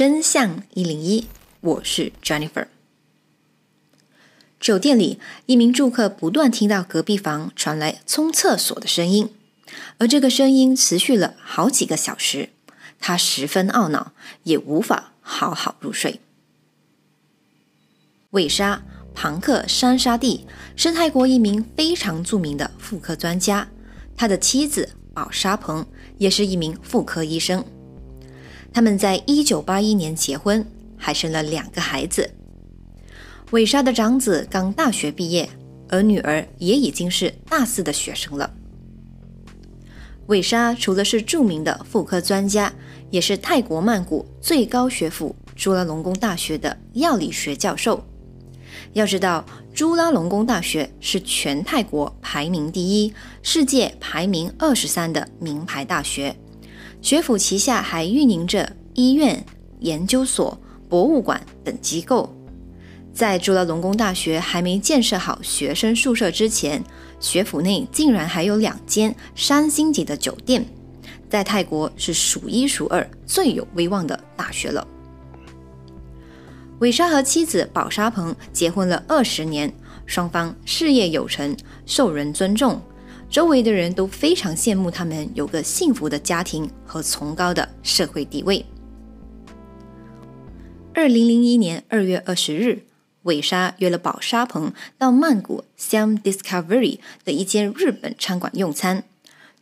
真相一零一，我是 Jennifer。酒店里，一名住客不断听到隔壁房传来冲厕所的声音，而这个声音持续了好几个小时。他十分懊恼，也无法好好入睡。韦沙·庞克山沙蒂是泰国一名非常著名的妇科专家，他的妻子宝沙蓬也是一名妇科医生。他们在一九八一年结婚，还生了两个孩子。韦莎的长子刚大学毕业，而女儿也已经是大四的学生了。韦莎除了是著名的妇科专家，也是泰国曼谷最高学府朱拉隆功大学的药理学教授。要知道，朱拉隆功大学是全泰国排名第一、世界排名二十三的名牌大学。学府旗下还运营着医院、研究所、博物馆等机构。在朱拉隆功大学还没建设好学生宿舍之前，学府内竟然还有两间三星级的酒店，在泰国是数一数二最有威望的大学了。韦莎和妻子宝沙鹏结婚了二十年，双方事业有成，受人尊重，周围的人都非常羡慕他们有个幸福的家庭和崇高的社会地位。二零零一年二月二十日。韦莎约了宝沙鹏到曼谷 Siam Discovery 的一间日本餐馆用餐。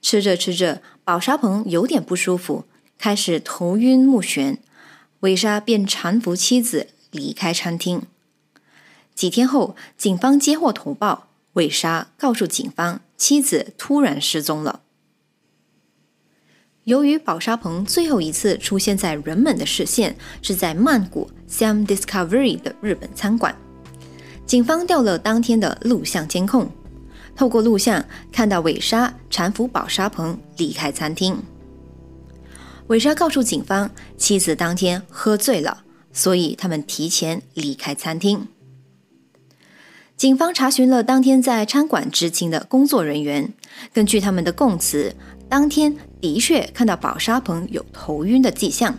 吃着吃着，宝沙鹏有点不舒服，开始头晕目眩。韦莎便搀扶妻子离开餐厅。几天后，警方接获投报，韦莎告诉警方，妻子突然失踪了。由于宝沙鹏最后一次出现在人们的视线是在曼谷 Sam Discovery 的日本餐馆，警方调了当天的录像监控，透过录像看到韦莎搀扶宝沙鹏离开餐厅。韦莎告诉警方，妻子当天喝醉了，所以他们提前离开餐厅。警方查询了当天在餐馆执勤的工作人员，根据他们的供词。当天的确看到宝沙鹏有头晕的迹象，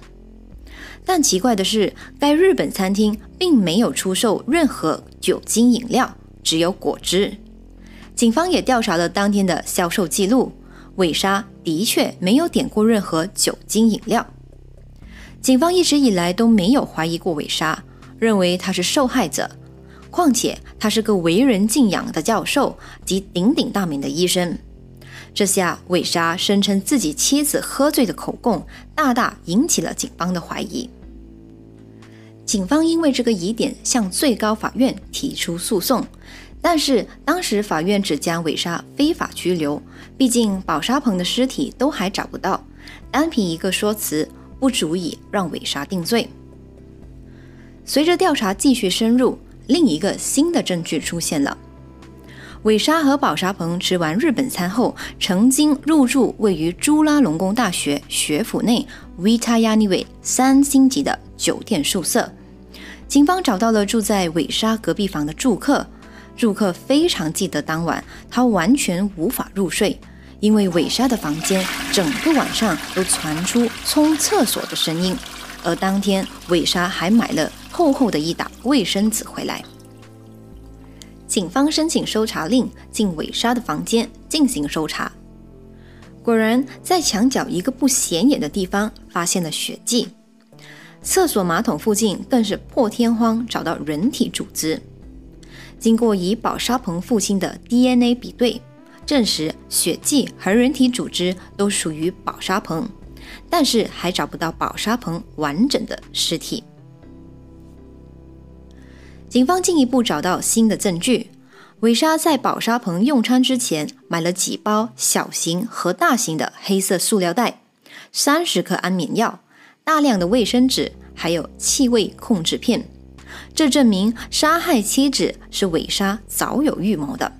但奇怪的是，该日本餐厅并没有出售任何酒精饮料，只有果汁。警方也调查了当天的销售记录，韦莎的确没有点过任何酒精饮料。警方一直以来都没有怀疑过韦莎，认为她是受害者。况且他是个为人敬仰的教授及鼎鼎大名的医生。这下，韦莎声称自己妻子喝醉的口供，大大引起了警方的怀疑。警方因为这个疑点向最高法院提出诉讼，但是当时法院只将韦莎非法拘留，毕竟宝沙鹏的尸体都还找不到，单凭一个说辞不足以让韦莎定罪。随着调查继续深入，另一个新的证据出现了。韦莎和宝沙鹏吃完日本餐后，曾经入住位于朱拉隆功大学学府内 Vita Yaniway 三星级的酒店宿舍。警方找到了住在韦莎隔壁房的住客，住客非常记得当晚他完全无法入睡，因为韦莎的房间整个晚上都传出冲厕所的声音，而当天韦莎还买了厚厚的一沓卫生纸回来。警方申请搜查令进韦莎的房间进行搜查，果然在墙角一个不显眼的地方发现了血迹，厕所马桶附近更是破天荒找到人体组织。经过以宝沙鹏父亲的 DNA 比对，证实血迹和人体组织都属于宝沙鹏，但是还找不到宝沙鹏完整的尸体。警方进一步找到新的证据，韦莎在宝沙棚用餐之前买了几包小型和大型的黑色塑料袋，三十克安眠药，大量的卫生纸，还有气味控制片。这证明杀害妻子是韦莎早有预谋的。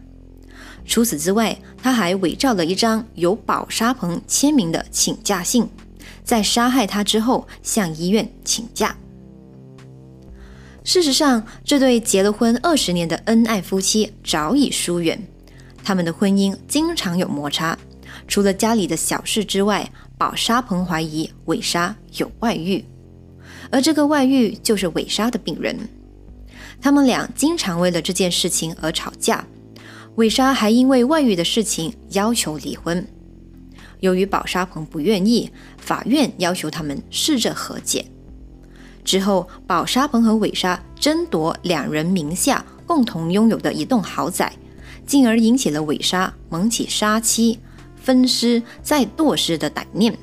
除此之外，他还伪造了一张有宝沙棚签名的请假信，在杀害他之后向医院请假。事实上，这对结了婚二十年的恩爱夫妻早已疏远，他们的婚姻经常有摩擦。除了家里的小事之外，宝沙鹏怀疑韦莎有外遇。而这个外遇就是韦莎的病人。他们俩经常为了这件事情而吵架，韦莎还因为外遇的事情要求离婚。由于宝沙鹏不愿意，法院要求他们试着和解。之后，宝沙鹏和韦莎争夺两人名下共同拥有的一栋豪宅，进而引起了韦莎萌起杀妻、分尸再剁尸的歹念。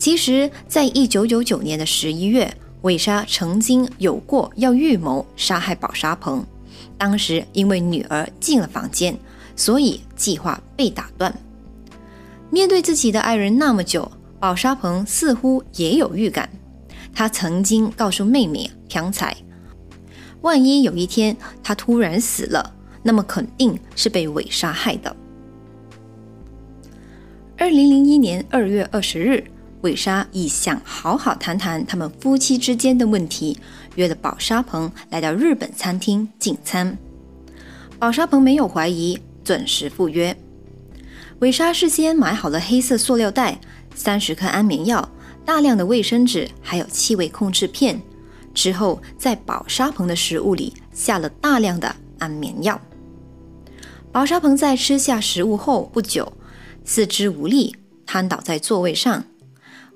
其实，在一九九九年的十一月，韦莎曾经有过要预谋杀害宝沙鹏，当时因为女儿进了房间，所以计划被打断。面对自己的爱人那么久，宝沙鹏似乎也有预感。他曾经告诉妹妹朴彩，万一有一天他突然死了，那么肯定是被韦莎害的。二零零一年二月二十日。韦莎以想好好谈谈他们夫妻之间的问题，约了宝沙鹏来到日本餐厅进餐。宝沙鹏没有怀疑，准时赴约。韦莎事先买好了黑色塑料袋、三十颗安眠药、大量的卫生纸，还有气味控制片。之后，在宝沙鹏的食物里下了大量的安眠药。宝沙鹏在吃下食物后不久，四肢无力，瘫倒在座位上。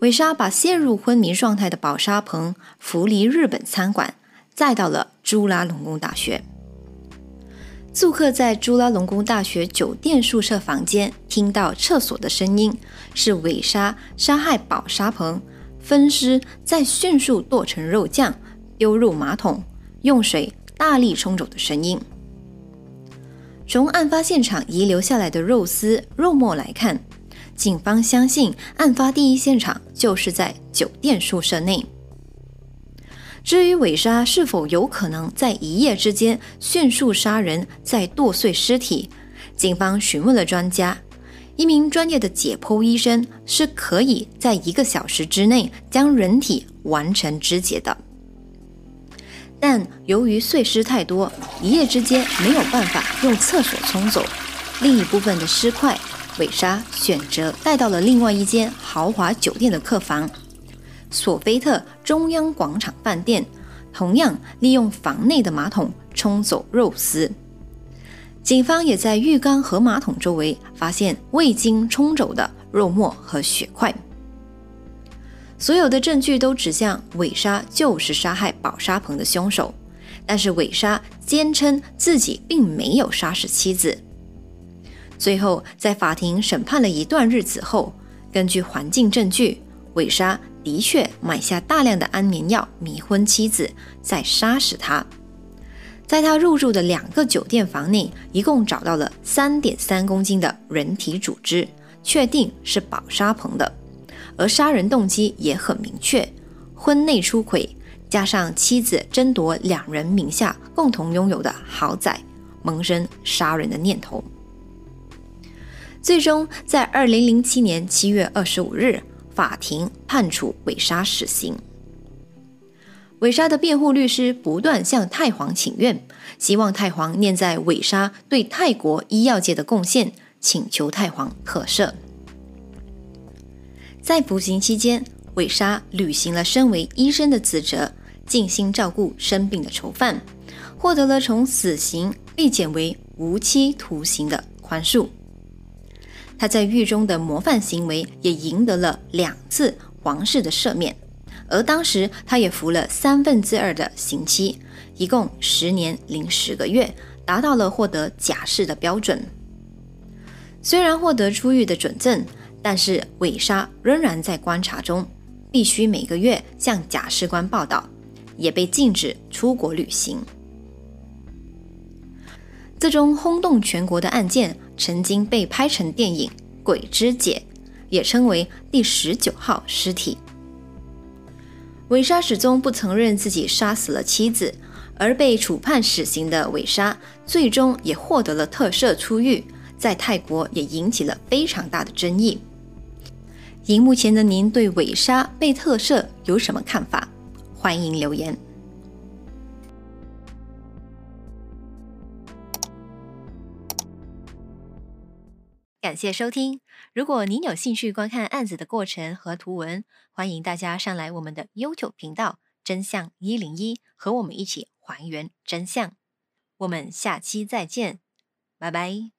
韦莎把陷入昏迷状态的宝沙鹏扶离日本餐馆，再到了朱拉隆功大学。住客在朱拉隆功大学酒店宿舍房间听到厕所的声音，是韦莎杀害宝沙鹏、分尸，再迅速剁成肉酱，丢入马桶，用水大力冲走的声音。从案发现场遗留下来的肉丝、肉末来看。警方相信，案发第一现场就是在酒店宿舍内。至于韦莎是否有可能在一夜之间迅速杀人，再剁碎尸体，警方询问了专家，一名专业的解剖医生是可以在一个小时之内将人体完成肢解的。但由于碎尸太多，一夜之间没有办法用厕所冲走，另一部分的尸块。韦莎选择带到了另外一间豪华酒店的客房——索菲特中央广场饭店，同样利用房内的马桶冲走肉丝。警方也在浴缸和马桶周围发现未经冲走的肉末和血块。所有的证据都指向韦莎就是杀害宝沙鹏的凶手，但是韦莎坚称自己并没有杀死妻子。最后，在法庭审判了一段日子后，根据环境证据，韦莎的确买下大量的安眠药迷昏妻子，再杀死她。在他入住的两个酒店房内，一共找到了三点三公斤的人体组织，确定是宝沙鹏的。而杀人动机也很明确：婚内出轨，加上妻子争夺两人名下共同拥有的豪宅，萌生杀人的念头。最终，在二零零七年七月二十五日，法庭判处韦莎死刑。韦莎的辩护律师不断向太皇请愿，希望太皇念在韦莎对泰国医药界的贡献，请求太皇可赦。在服刑期间，韦莎履行了身为医生的职责，尽心照顾生病的囚犯，获得了从死刑被减为无期徒刑的宽恕。他在狱中的模范行为也赢得了两次皇室的赦免，而当时他也服了三分之二的刑期，一共十年零十个月，达到了获得假释的标准。虽然获得出狱的准证，但是韦莎仍然在观察中，必须每个月向假释官报道，也被禁止出国旅行。这宗轰动全国的案件。曾经被拍成电影《鬼之姐》，也称为第十九号尸体。韦莎始终不承认自己杀死了妻子，而被处判死刑的韦莎最终也获得了特赦出狱，在泰国也引起了非常大的争议。荧幕前的您对韦莎被特赦有什么看法？欢迎留言。感谢收听。如果您有兴趣观看案子的过程和图文，欢迎大家上来我们的 YouTube 频道“真相一零一”，和我们一起还原真相。我们下期再见，拜拜。